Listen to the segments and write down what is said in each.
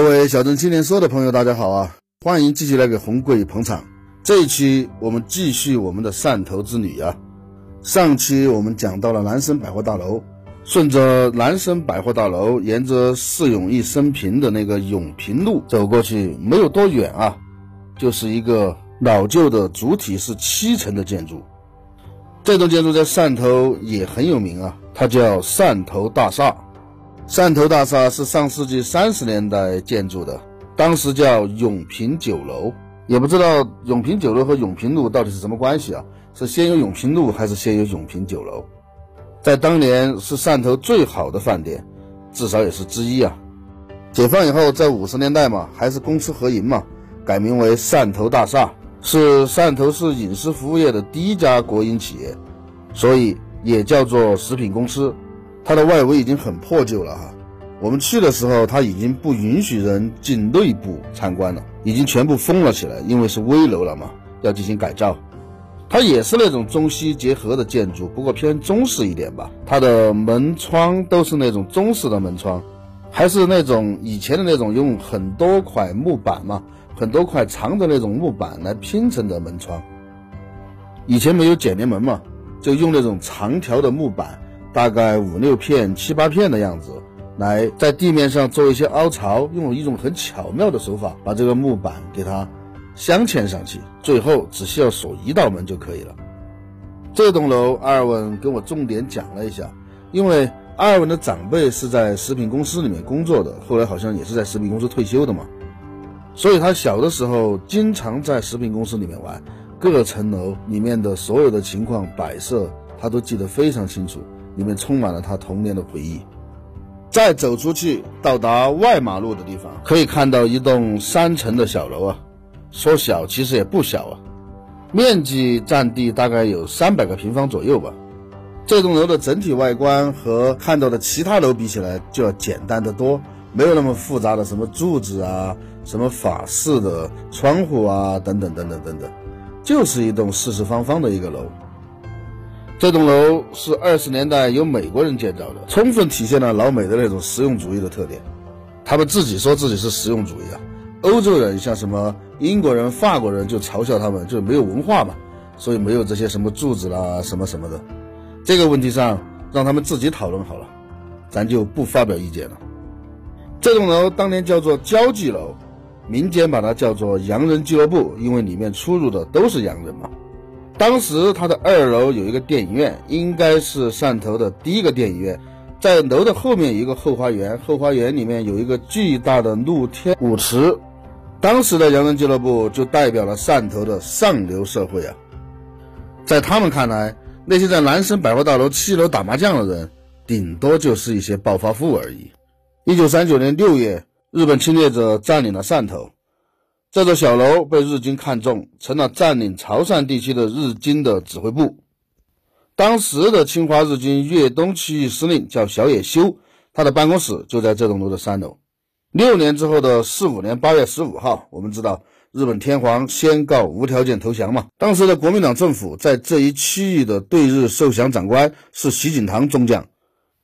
各位小镇青年说的朋友，大家好啊！欢迎继续来给红贵捧场。这一期我们继续我们的汕头之旅啊。上期我们讲到了南生百货大楼，顺着南生百货大楼，沿着释永一生平的那个永平路走过去，没有多远啊，就是一个老旧的主体是七层的建筑。这栋建筑在汕头也很有名啊，它叫汕头大厦。汕头大厦是上世纪三十年代建筑的。当时叫永平酒楼，也不知道永平酒楼和永平路到底是什么关系啊？是先有永平路还是先有永平酒楼？在当年是汕头最好的饭店，至少也是之一啊。解放以后，在五十年代嘛，还是公私合营嘛，改名为汕头大厦，是汕头市饮食服务业的第一家国营企业，所以也叫做食品公司。它的外围已经很破旧了哈。我们去的时候，它已经不允许人进内部参观了，已经全部封了起来，因为是危楼了嘛，要进行改造。它也是那种中西结合的建筑，不过偏中式一点吧。它的门窗都是那种中式的门窗，还是那种以前的那种用很多块木板嘛，很多块长的那种木板来拼成的门窗。以前没有剪连门嘛，就用那种长条的木板，大概五六片、七八片的样子。来在地面上做一些凹槽，用一种很巧妙的手法把这个木板给它镶嵌上去，最后只需要锁一道门就可以了。这栋楼阿尔文跟我重点讲了一下，因为阿尔文的长辈是在食品公司里面工作的，后来好像也是在食品公司退休的嘛，所以他小的时候经常在食品公司里面玩，各层楼里面的所有的情况摆设他都记得非常清楚，里面充满了他童年的回忆。再走出去，到达外马路的地方，可以看到一栋三层的小楼啊。说小其实也不小啊，面积占地大概有三百个平方左右吧。这栋楼的整体外观和看到的其他楼比起来就要简单的多，没有那么复杂的什么柱子啊、什么法式的窗户啊等等等等等等，就是一栋四四方方的一个楼。这栋楼是二十年代由美国人建造的，充分体现了老美的那种实用主义的特点。他们自己说自己是实用主义啊，欧洲人像什么英国人、法国人就嘲笑他们就没有文化嘛，所以没有这些什么柱子啦、什么什么的。这个问题上让他们自己讨论好了，咱就不发表意见了。这栋楼当年叫做交际楼，民间把它叫做洋人俱乐部，因为里面出入的都是洋人嘛。当时它的二楼有一个电影院，应该是汕头的第一个电影院。在楼的后面有一个后花园，后花园里面有一个巨大的露天舞池。当时的洋人俱乐部就代表了汕头的上流社会啊。在他们看来，那些在南生百货大楼七楼打麻将的人，顶多就是一些暴发户而已。一九三九年六月，日本侵略者占领了汕头。这座小楼被日军看中，成了占领潮汕地区的日军的指挥部。当时的侵华日军粤东区域司令叫小野修，他的办公室就在这栋楼的三楼。六年之后的四五年八月十五号，我们知道日本天皇宣告无条件投降嘛。当时的国民党政府在这一区域的对日受降长官是徐锦堂中将，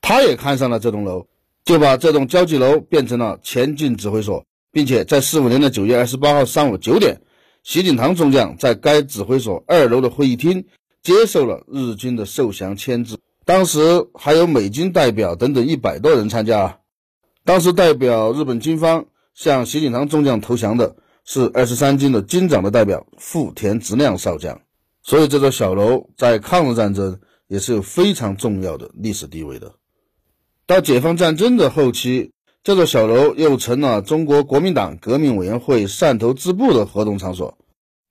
他也看上了这栋楼，就把这栋交际楼变成了前进指挥所。并且在四五年的九月二十八号上午九点，习锦堂中将在该指挥所二楼的会议厅接受了日军的受降签字。当时还有美军代表等等一百多人参加。当时代表日本军方向习锦堂中将投降的是二十三军的军长的代表富田直亮少将。所以这座小楼在抗日战争也是有非常重要的历史地位的。到解放战争的后期。这座小楼又成了中国国民党革命委员会汕头支部的活动场所。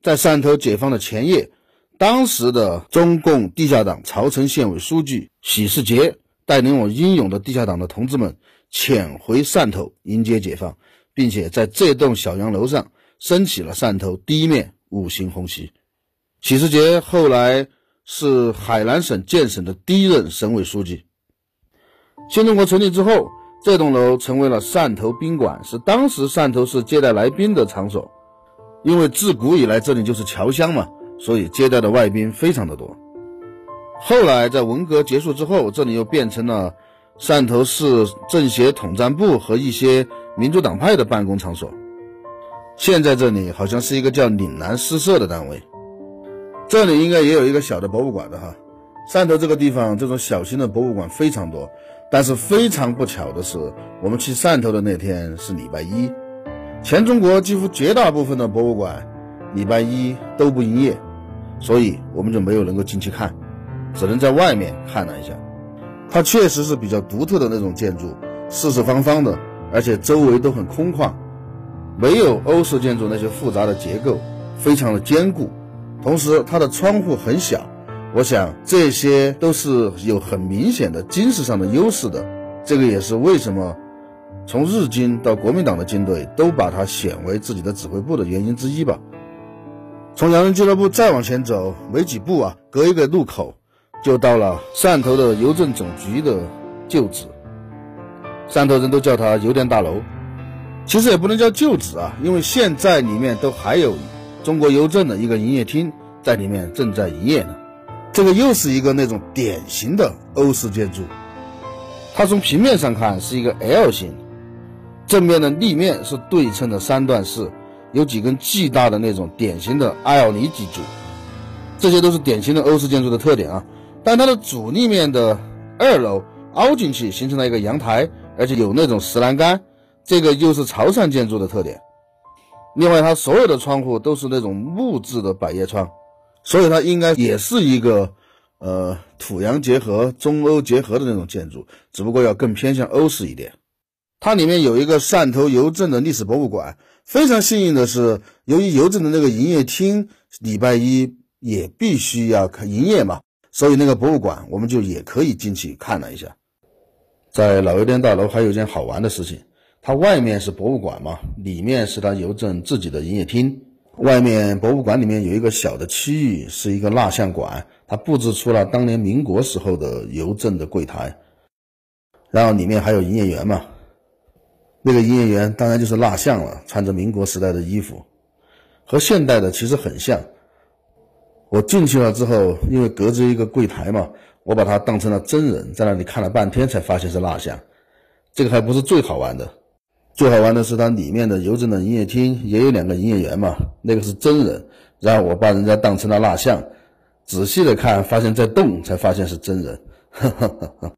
在汕头解放的前夜，当时的中共地下党潮城县委书记许世杰带领我英勇的地下党的同志们潜回汕头迎接解放，并且在这栋小洋楼上升起了汕头第一面五星红旗。许世杰后来是海南省建省的第一任省委书记。新中国成立之后，这栋楼成为了汕头宾馆，是当时汕头市接待来宾的场所。因为自古以来这里就是侨乡嘛，所以接待的外宾非常的多。后来在文革结束之后，这里又变成了汕头市政协统战部和一些民主党派的办公场所。现在这里好像是一个叫岭南诗社的单位。这里应该也有一个小的博物馆的哈。汕头这个地方这种小型的博物馆非常多，但是非常不巧的是，我们去汕头的那天是礼拜一。全中国几乎绝大部分的博物馆，礼拜一都不营业，所以我们就没有能够进去看，只能在外面看了一下。它确实是比较独特的那种建筑，四四方方的，而且周围都很空旷，没有欧式建筑那些复杂的结构，非常的坚固。同时，它的窗户很小，我想这些都是有很明显的军事上的优势的。这个也是为什么。从日军到国民党的军队都把它选为自己的指挥部的原因之一吧。从洋人俱乐部再往前走没几步啊，隔一个路口就到了汕头的邮政总局的旧址。汕头人都叫它邮电大楼，其实也不能叫旧址啊，因为现在里面都还有中国邮政的一个营业厅在里面正在营业呢。这个又是一个那种典型的欧式建筑，它从平面上看是一个 L 型。正面的立面是对称的三段式，有几根巨大的那种典型的艾奥尼脊柱，这些都是典型的欧式建筑的特点啊。但它的主立面的二楼凹进去，形成了一个阳台，而且有那种石栏杆，这个又是潮汕建筑的特点。另外，它所有的窗户都是那种木质的百叶窗，所以它应该也是一个呃土洋结合、中欧结合的那种建筑，只不过要更偏向欧式一点。它里面有一个汕头邮政的历史博物馆，非常幸运的是，由于邮政的那个营业厅礼拜一也必须要开营业嘛，所以那个博物馆我们就也可以进去看了一下。在老邮电大楼还有一件好玩的事情，它外面是博物馆嘛，里面是它邮政自己的营业厅。外面博物馆里面有一个小的区域是一个蜡像馆，它布置出了当年民国时候的邮政的柜台，然后里面还有营业员嘛。那个营业员当然就是蜡像了，穿着民国时代的衣服，和现代的其实很像。我进去了之后，因为隔着一个柜台嘛，我把它当成了真人，在那里看了半天，才发现是蜡像。这个还不是最好玩的，最好玩的是它里面的邮政的营业厅也有两个营业员嘛，那个是真人，然后我把人家当成了蜡像，仔细的看，发现在动，才发现是真人。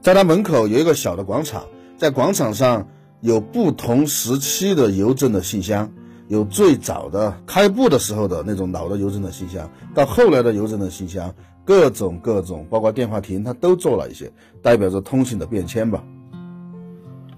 在他门口有一个小的广场。在广场上有不同时期的邮政的信箱，有最早的开埠的时候的那种老的邮政的信箱，到后来的邮政的信箱，各种各种，包括电话亭，它都做了一些，代表着通信的变迁吧。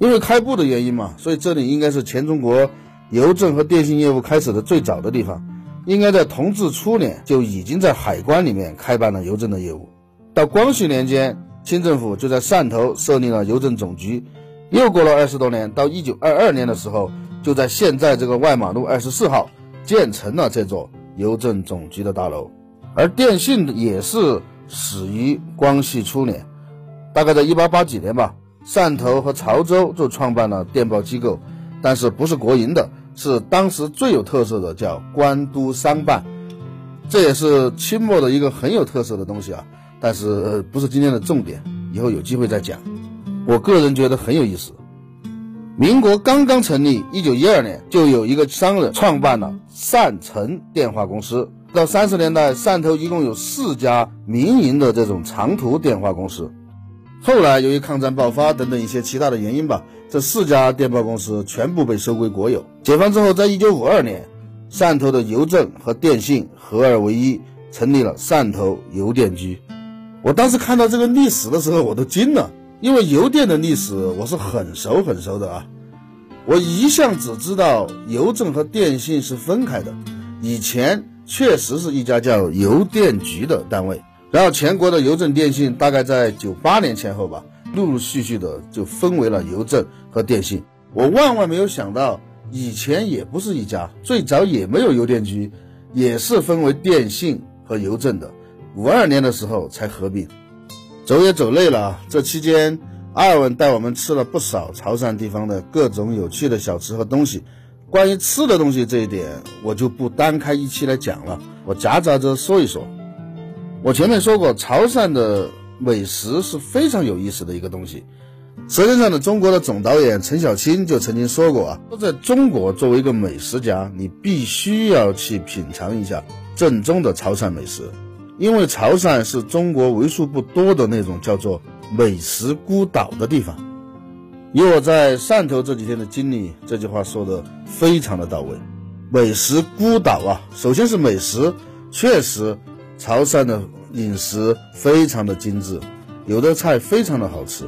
因为开埠的原因嘛，所以这里应该是全中国邮政和电信业务开始的最早的地方，应该在同治初年就已经在海关里面开办了邮政的业务。到光绪年间，清政府就在汕头设立了邮政总局。又过了二十多年，到一九二二年的时候，就在现在这个外马路二十四号建成了这座邮政总局的大楼。而电信也是始于光绪初年，大概在一八八几年吧，汕头和潮州就创办了电报机构，但是不是国营的，是当时最有特色的，叫官督商办。这也是清末的一个很有特色的东西啊，但是不是今天的重点，以后有机会再讲。我个人觉得很有意思。民国刚刚成立，一九一二年就有一个商人创办了汕城电话公司。到三十年代，汕头一共有四家民营的这种长途电话公司。后来由于抗战爆发等等一些其他的原因吧，这四家电报公司全部被收归国有。解放之后，在一九五二年，汕头的邮政和电信合二为一，成立了汕头邮电局。我当时看到这个历史的时候，我都惊了。因为邮电的历史我是很熟很熟的啊，我一向只知道邮政和电信是分开的，以前确实是一家叫邮电局的单位，然后全国的邮政电信大概在九八年前后吧，陆陆续续的就分为了邮政和电信，我万万没有想到，以前也不是一家，最早也没有邮电局，也是分为电信和邮政的。五二年的时候才合并。走也走累了，这期间阿尔文带我们吃了不少潮汕地方的各种有趣的小吃和东西。关于吃的东西这一点，我就不单开一期来讲了，我夹杂着说一说。我前面说过，潮汕的美食是非常有意思的一个东西。《舌尖上的中国》的总导演陈小青就曾经说过啊，说在中国作为一个美食家，你必须要去品尝一下正宗的潮汕美食。因为潮汕是中国为数不多的那种叫做美食孤岛的地方。以我在汕头这几天的经历，这句话说的非常的到位。美食孤岛啊，首先是美食，确实潮汕的饮食非常的精致，有的菜非常的好吃，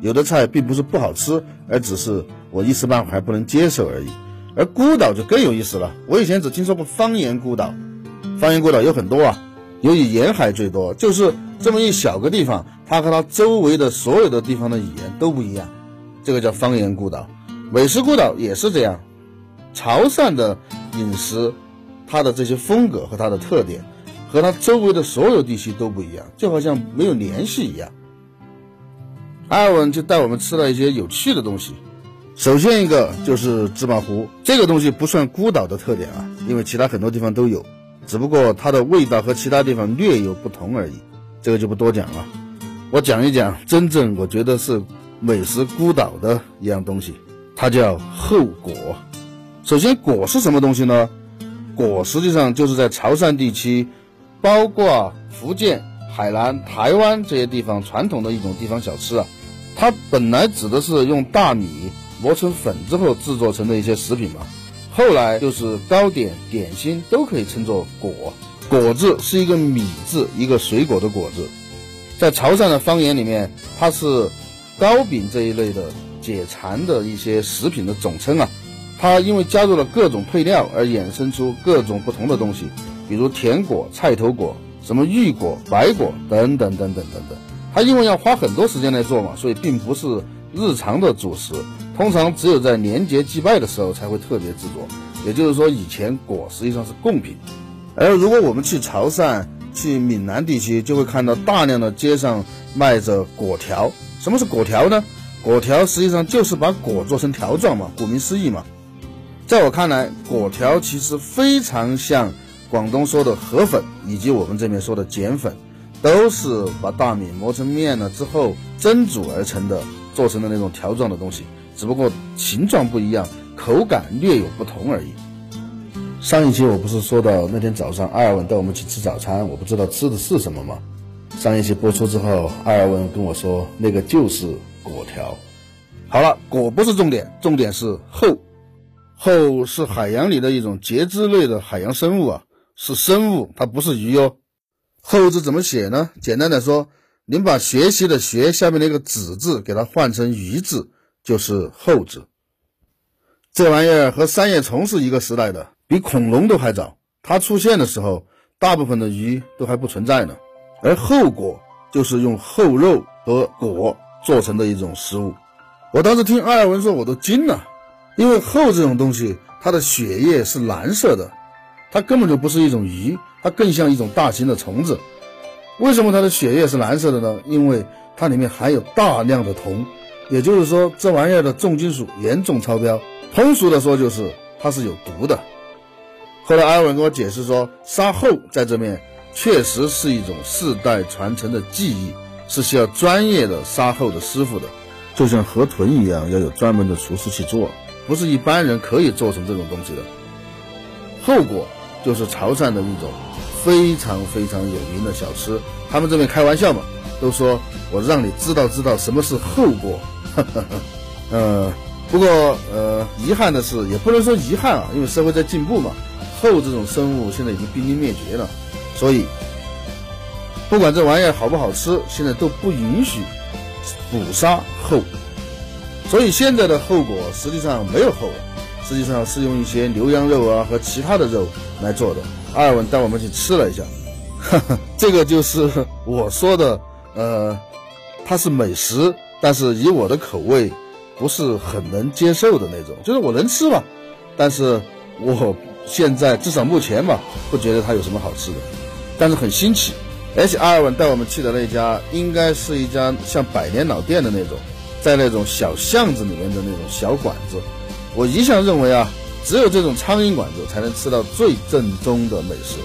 有的菜并不是不好吃，而只是我一时半会还不能接受而已。而孤岛就更有意思了，我以前只听说过方言孤岛，方言孤岛有很多啊。由于沿海最多，就是这么一小个地方，它和它周围的所有的地方的语言都不一样，这个叫方言孤岛。美食孤岛也是这样，潮汕的饮食，它的这些风格和它的特点，和它周围的所有地区都不一样，就好像没有联系一样。艾文就带我们吃了一些有趣的东西，首先一个就是芝麻糊，这个东西不算孤岛的特点啊，因为其他很多地方都有。只不过它的味道和其他地方略有不同而已，这个就不多讲了。我讲一讲真正我觉得是美食孤岛的一样东西，它叫后果。首先，果是什么东西呢？果实际上就是在潮汕地区，包括福建、海南、台湾这些地方传统的一种地方小吃啊。它本来指的是用大米磨成粉之后制作成的一些食品嘛。后来就是糕点、点心都可以称作果，果字是一个米字，一个水果的果字，在潮汕的方言里面，它是糕饼这一类的解馋的一些食品的总称啊。它因为加入了各种配料而衍生出各种不同的东西，比如甜果、菜头果、什么玉果、白果等等等等等等。它因为要花很多时间来做嘛，所以并不是日常的主食。通常只有在年节祭拜的时候才会特别制作，也就是说，以前果实际上是贡品。而如果我们去潮汕、去闽南地区，就会看到大量的街上卖着果条。什么是果条呢？果条实际上就是把果做成条状嘛，顾名思义嘛。在我看来，果条其实非常像广东说的河粉，以及我们这边说的碱粉，都是把大米磨成面了之后蒸煮而成的，做成的那种条状的东西。只不过形状不一样，口感略有不同而已。上一期我不是说到那天早上阿尔文带我们去吃早餐，我不知道吃的是什么吗？上一期播出之后，阿尔文跟我说那个就是果条。好了，果不是重点，重点是后。后是海洋里的一种节肢类的海洋生物啊，是生物，它不是鱼哟。后字怎么写呢？简单的说。您把学习的学下面那个子字给它换成鱼字，就是后字。这玩意儿和三叶虫是一个时代的，比恐龙都还早。它出现的时候，大部分的鱼都还不存在呢。而后果就是用后肉和果做成的一种食物。我当时听阿尔文说，我都惊了，因为后这种东西，它的血液是蓝色的，它根本就不是一种鱼，它更像一种大型的虫子。为什么它的血液是蓝色的呢？因为它里面含有大量的铜，也就是说这玩意儿的重金属严重超标。通俗的说就是它是有毒的。后来阿文跟我解释说，杀后在这面确实是一种世代传承的技艺，是需要专业的杀后的师傅的，就像河豚一样，要有专门的厨师去做，不是一般人可以做成这种东西的。后果就是潮汕的一种。非常非常有名的小吃，他们这边开玩笑嘛，都说我让你知道知道什么是后果。呃，不过呃，遗憾的是，也不能说遗憾啊，因为社会在进步嘛，后这种生物现在已经濒临灭绝了，所以不管这玩意儿好不好吃，现在都不允许捕杀后，所以现在的后果实际上没有后了，实际上是用一些牛羊肉啊和其他的肉来做的。阿尔文带我们去吃了一下，这个就是我说的，呃，它是美食，但是以我的口味，不是很能接受的那种，就是我能吃吧，但是我现在至少目前吧，不觉得它有什么好吃的，但是很新奇。而且阿尔文带我们去的那家，应该是一家像百年老店的那种，在那种小巷子里面的那种小馆子。我一向认为啊，只有这种苍蝇馆子才能吃到最正宗的美食。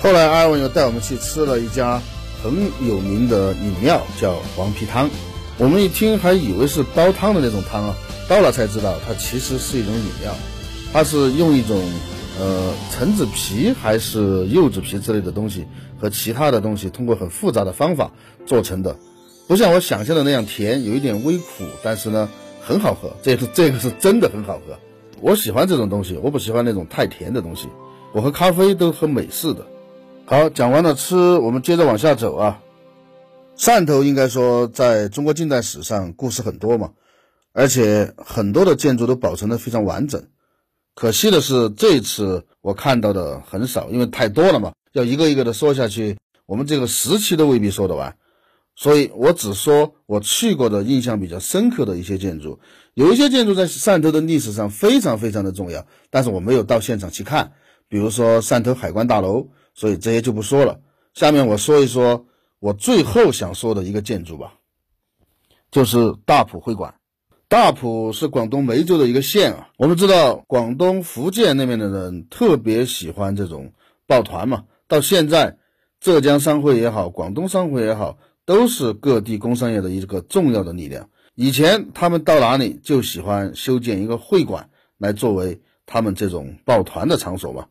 后来阿文又带我们去吃了一家很有名的饮料，叫黄皮汤。我们一听还以为是煲汤的那种汤啊，到了才知道它其实是一种饮料，它是用一种呃橙子皮还是柚子皮之类的东西和其他的东西通过很复杂的方法做成的，不像我想象的那样甜，有一点微苦，但是呢很好喝，这是这个是真的很好喝。我喜欢这种东西，我不喜欢那种太甜的东西。我喝咖啡都喝美式的。好，讲完了吃，我们接着往下走啊。汕头应该说在中国近代史上故事很多嘛，而且很多的建筑都保存的非常完整。可惜的是这一次我看到的很少，因为太多了嘛，要一个一个的说下去，我们这个时期都未必说得完。所以我只说我去过的印象比较深刻的一些建筑。有一些建筑在汕头的历史上非常非常的重要，但是我没有到现场去看，比如说汕头海关大楼，所以这些就不说了。下面我说一说。我最后想说的一个建筑吧，就是大埔会馆。大埔是广东梅州的一个县啊。我们知道广东、福建那边的人特别喜欢这种抱团嘛。到现在，浙江商会也好，广东商会也好，都是各地工商业的一个重要的力量。以前他们到哪里就喜欢修建一个会馆来作为他们这种抱团的场所嘛。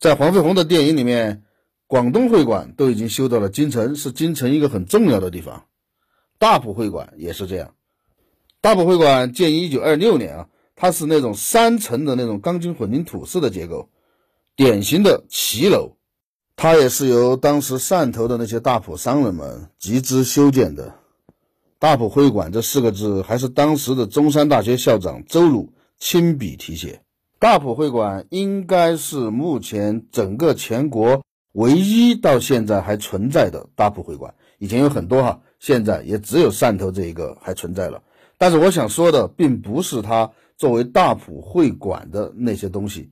在黄飞鸿的电影里面。广东会馆都已经修到了京城，是京城一个很重要的地方。大埔会馆也是这样。大埔会馆建于一九二六年啊，它是那种三层的那种钢筋混凝土式的结构，典型的骑楼。它也是由当时汕头的那些大埔商人们集资修建的。大埔会馆这四个字还是当时的中山大学校长周鲁亲笔题写。大埔会馆应该是目前整个全国。唯一到现在还存在的大埔会馆，以前有很多哈，现在也只有汕头这一个还存在了。但是我想说的，并不是它作为大埔会馆的那些东西，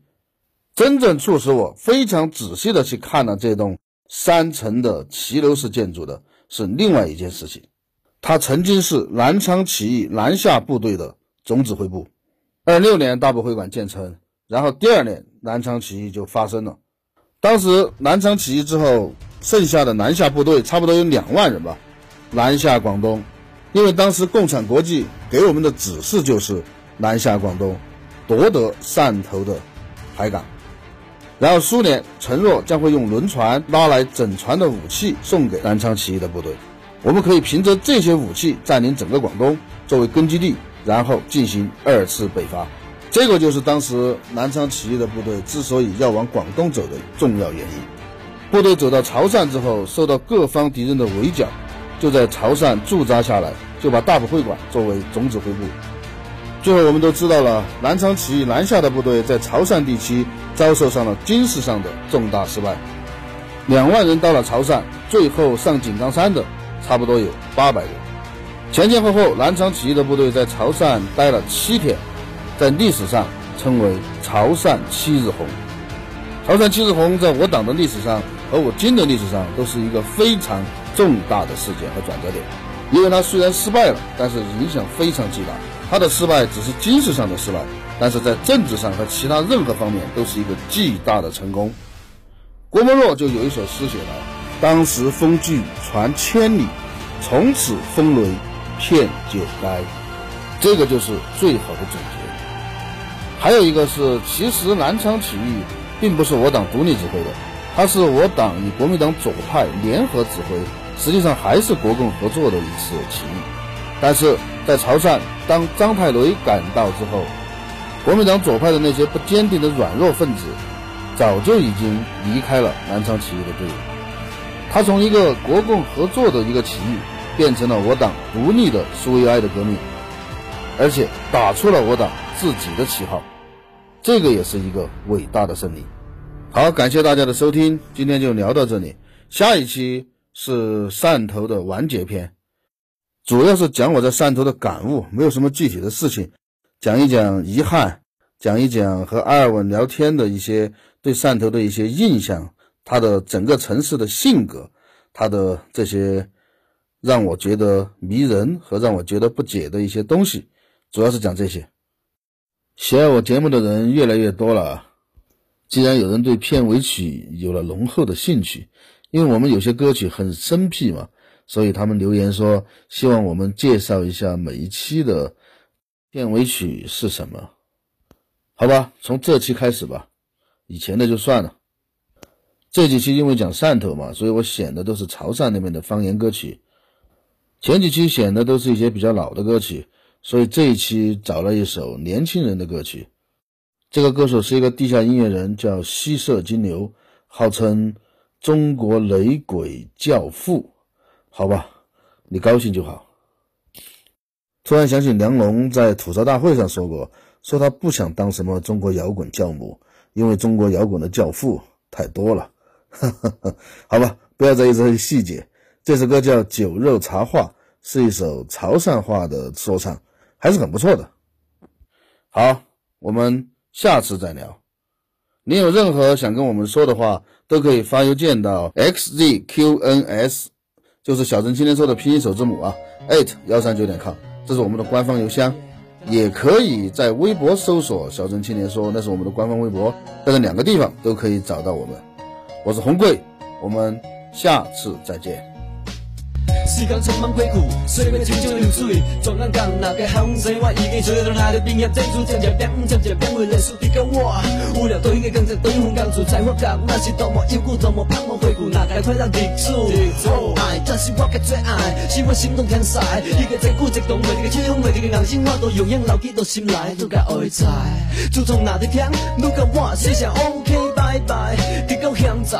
真正促使我非常仔细的去看了这栋三层的骑楼式建筑的，是另外一件事情。它曾经是南昌起义南下部队的总指挥部。二六年大埔会馆建成，然后第二年南昌起义就发生了。当时南昌起义之后，剩下的南下部队差不多有两万人吧，南下广东。因为当时共产国际给我们的指示就是南下广东，夺得汕头的海港。然后苏联承诺将会用轮船拉来整船的武器送给南昌起义的部队，我们可以凭着这些武器占领整个广东作为根据地，然后进行二次北伐。这个就是当时南昌起义的部队之所以要往广东走的重要原因。部队走到潮汕之后，受到各方敌人的围剿，就在潮汕驻扎下来，就把大埔会馆作为总指挥部。最后我们都知道了，南昌起义南下的部队在潮汕地区遭受上了军事上的重大失败，两万人到了潮汕，最后上井冈山的差不多有八百人。前前后后，南昌起义的部队在潮汕待了七天。在历史上称为潮汕七日红。潮汕七日红在我党的历史上和我军的历史上都是一个非常重大的事件和转折点，因为它虽然失败了，但是影响非常巨大。他的失败只是军事上的失败，但是在政治上和其他任何方面都是一个巨大的成功。郭沫若就有一首诗写道：“当时风聚传千里，从此风雷片九垓。”这个就是最好的总结。还有一个是，其实南昌起义并不是我党独立指挥的，它是我党与国民党左派联合指挥，实际上还是国共合作的一次起义。但是在潮汕，当张太雷赶到之后，国民党左派的那些不坚定的软弱分子，早就已经离开了南昌起义的队伍。他从一个国共合作的一个起义，变成了我党独立的苏维埃的革命，而且打出了我党自己的旗号。这个也是一个伟大的胜利。好，感谢大家的收听，今天就聊到这里。下一期是汕头的完结篇。主要是讲我在汕头的感悟，没有什么具体的事情，讲一讲遗憾，讲一讲和阿尔文聊天的一些对汕头的一些印象，他的整个城市的性格，他的这些让我觉得迷人和让我觉得不解的一些东西，主要是讲这些。喜爱我节目的人越来越多了，既然有人对片尾曲有了浓厚的兴趣，因为我们有些歌曲很生僻嘛，所以他们留言说希望我们介绍一下每一期的片尾曲是什么。好吧，从这期开始吧，以前的就算了。这几期因为讲汕头嘛，所以我选的都是潮汕那边的方言歌曲，前几期选的都是一些比较老的歌曲。所以这一期找了一首年轻人的歌曲，这个歌手是一个地下音乐人，叫西社金牛，号称中国雷鬼教父。好吧，你高兴就好。突然想起梁龙在吐槽大会上说过，说他不想当什么中国摇滚教母，因为中国摇滚的教父太多了。好吧，不要在意这些细节。这首歌叫《酒肉茶话》，是一首潮汕话的说唱。还是很不错的。好，我们下次再聊。你有任何想跟我们说的话，都可以发邮件到 xzqns，就是小镇青年说的拼音首字母啊，at 幺三九点 com，这是我们的官方邮箱。也可以在微博搜索“小镇青年说”，那是我们的官方微博，在这两个地方都可以找到我们。我是红贵，我们下次再见。时间匆忙过去，岁月静静流水。转眼间那个风生我已经找到那个冰叶珍珠，渐渐变，渐渐变为历史的。我无聊对应的更正，对风讲出才发觉那是多么悠久，多么盼望回顾那该快乐历史。爱，这是我的最爱，是我心中天才。一个真古一动，每一个起风，每一个硬心，我都永远牢记到心内，都该爱在。自从那天，你跟我写下 OK 拜拜，直到现在，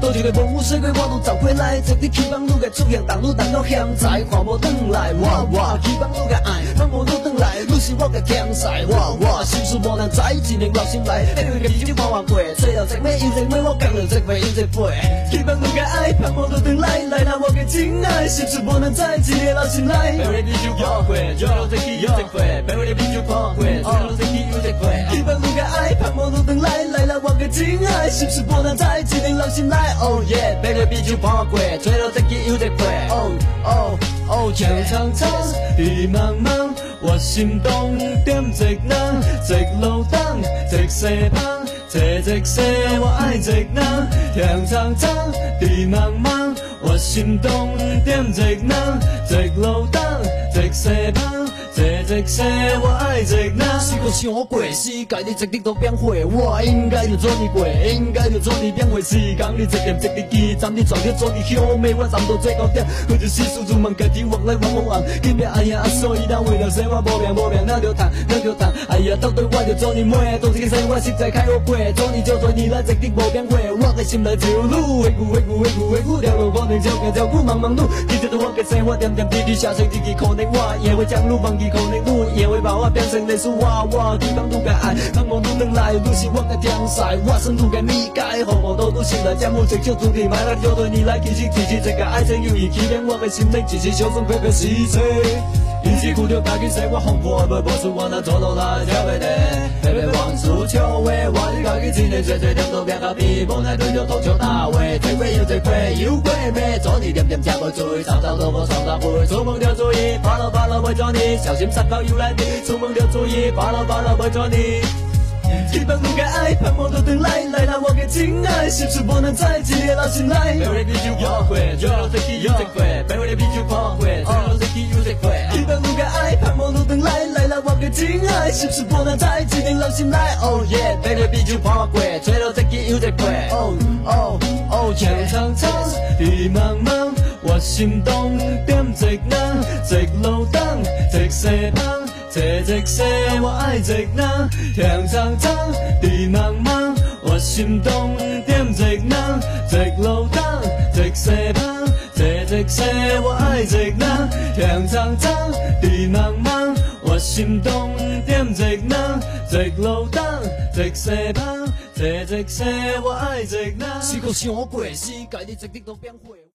多一个风雨岁月，我都走回来，一直期望你的出现，但你等。现在看无转来，我我希望你个爱，盼望你转来，你是我个天才，我我心事无能再一年落心来，一个个日子看完过，最后一暝又一暝，我讲了一回又一回，希望你个爱，盼望你转来，来到我的亲爱，心事无能再一年落心来。陪我的啤酒看过，最后一期又一回，陪我的啤酒看过，最后一期又一回，希望你个爱，盼望你转，来我的真爱，是不是不能再一年落心来。Oh yeah，陪我的啤酒看过，最后一期又一回。哦哦，长长长，地茫茫，我心动点一人，一路灯，一西旁，一一西，我爱一人。长长长，地茫茫，我心动点一人，一路灯，一西旁。这这些我爱一人，是个想过，世界你一直都变化，我应该就做你过，应该就做你变化。时间你一点一滴记，站你撞你做你后尾，我站到最高点，看着世事如梦，家己往来往往往。今夜哎呀，所以当为了生活无命无命，那就谈那就谈。哎呀，到底我就做你妹，都是个生活实在开好过，做你就做你来一直无变化，我的心内就路，回顾回顾回顾回顾，条路可能走行走过茫茫路，记得我的生活点点滴滴，写成日记，可能我也会将路忘记记。可能你也会把我变成类似娃娃，希望你该爱，盼望你能来，你是我的天才，我是你该理解，好好多都醒来，将我这小主题买了就对你来，其实其实这个爱情有意欺骗我的心灵，只是小声快快死去。一起哭着赶紧生活红火，不不是我能做到那条背的，别别望出求为，我一个今天最最点都变个皮，本来对着头球打位，最贵又最贵又贵美，做你点点加个嘴，早早都不会，出门就注意，发了发了会叫你，小心三高又来电，出门就注意，发了发了会叫你。希望你的爱，盼望都来，来到我的亲爱，心事不能再记，老心来。陪我的啤酒约会，最后一起又一回，的啤酒约会，来到我的亲爱，心事不能再记，老心来。Oh yeah，陪我的啤酒约会，最后一起又一回。Oh oh oh，长长长，地茫茫，我心动点一人，一路等，一西旁。这一世我爱一人，天苍苍，地茫茫，我心中点一人，一路等，一西旁。这一世我爱一人，天苍苍，地茫茫，心中点一人，一路等，一西旁。这一世我爱一人，是个想过，世界的一直都变化。